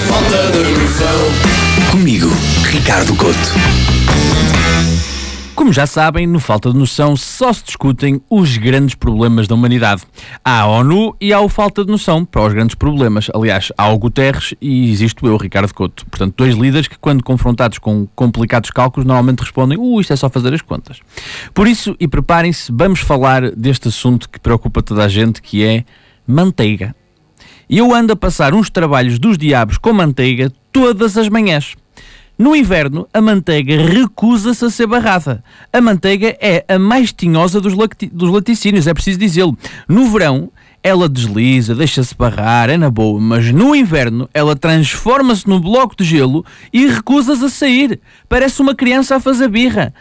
falta de noção. Comigo, Ricardo Couto. Como já sabem, no Falta de Noção só se discutem os grandes problemas da humanidade. Há a ONU e há o Falta de Noção para os grandes problemas. Aliás, há o Guterres e existe eu, Ricardo Couto. Portanto, dois líderes que, quando confrontados com complicados cálculos, normalmente respondem: Uh, isto é só fazer as contas. Por isso, e preparem-se, vamos falar deste assunto que preocupa toda a gente, que é manteiga. E eu ando a passar uns trabalhos dos diabos com manteiga todas as manhãs. No inverno, a manteiga recusa-se a ser barrada. A manteiga é a mais tinhosa dos, dos laticínios, é preciso dizê-lo. No verão, ela desliza, deixa-se barrar, é na boa, mas no inverno ela transforma-se num bloco de gelo e recusa-se a sair. Parece uma criança a fazer birra.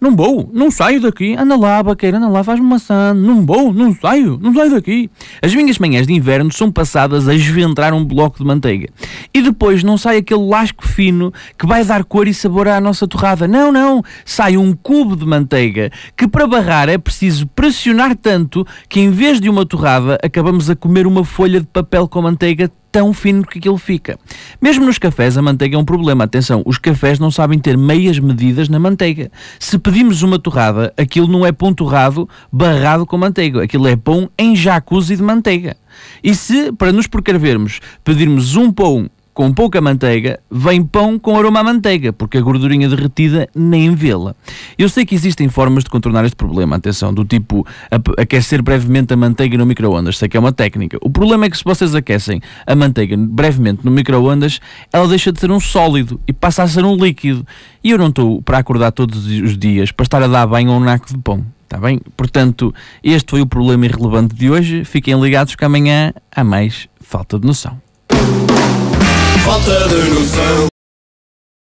Não vou, não saio daqui. Anda lá, baqueira, anda lá, faz-me maçã. Não vou, não saio, não saio daqui. As minhas manhãs de inverno são passadas a esventrar um bloco de manteiga. E depois não sai aquele lasco fino que vai dar cor e sabor à nossa torrada. Não, não. Sai um cubo de manteiga que para barrar é preciso pressionar tanto que em vez de uma torrada acabamos a comer uma folha de papel com manteiga tão fino que aquilo fica. Mesmo nos cafés, a manteiga é um problema. Atenção, os cafés não sabem ter meias medidas na manteiga. Se pedimos uma torrada, aquilo não é pão torrado barrado com manteiga. Aquilo é pão em jacuzzi de manteiga. E se, para nos precavermos, pedirmos um pão com pouca manteiga, vem pão com aroma à manteiga, porque a gordurinha derretida nem vê-la. Eu sei que existem formas de contornar este problema, atenção, do tipo aquecer brevemente a manteiga no micro-ondas, sei que é uma técnica. O problema é que se vocês aquecem a manteiga brevemente no micro-ondas, ela deixa de ser um sólido e passa a ser um líquido. E eu não estou para acordar todos os dias para estar a dar banho a um naco de pão. Está bem? Portanto, este foi o problema irrelevante de hoje. Fiquem ligados que amanhã há mais falta de noção falta de noção.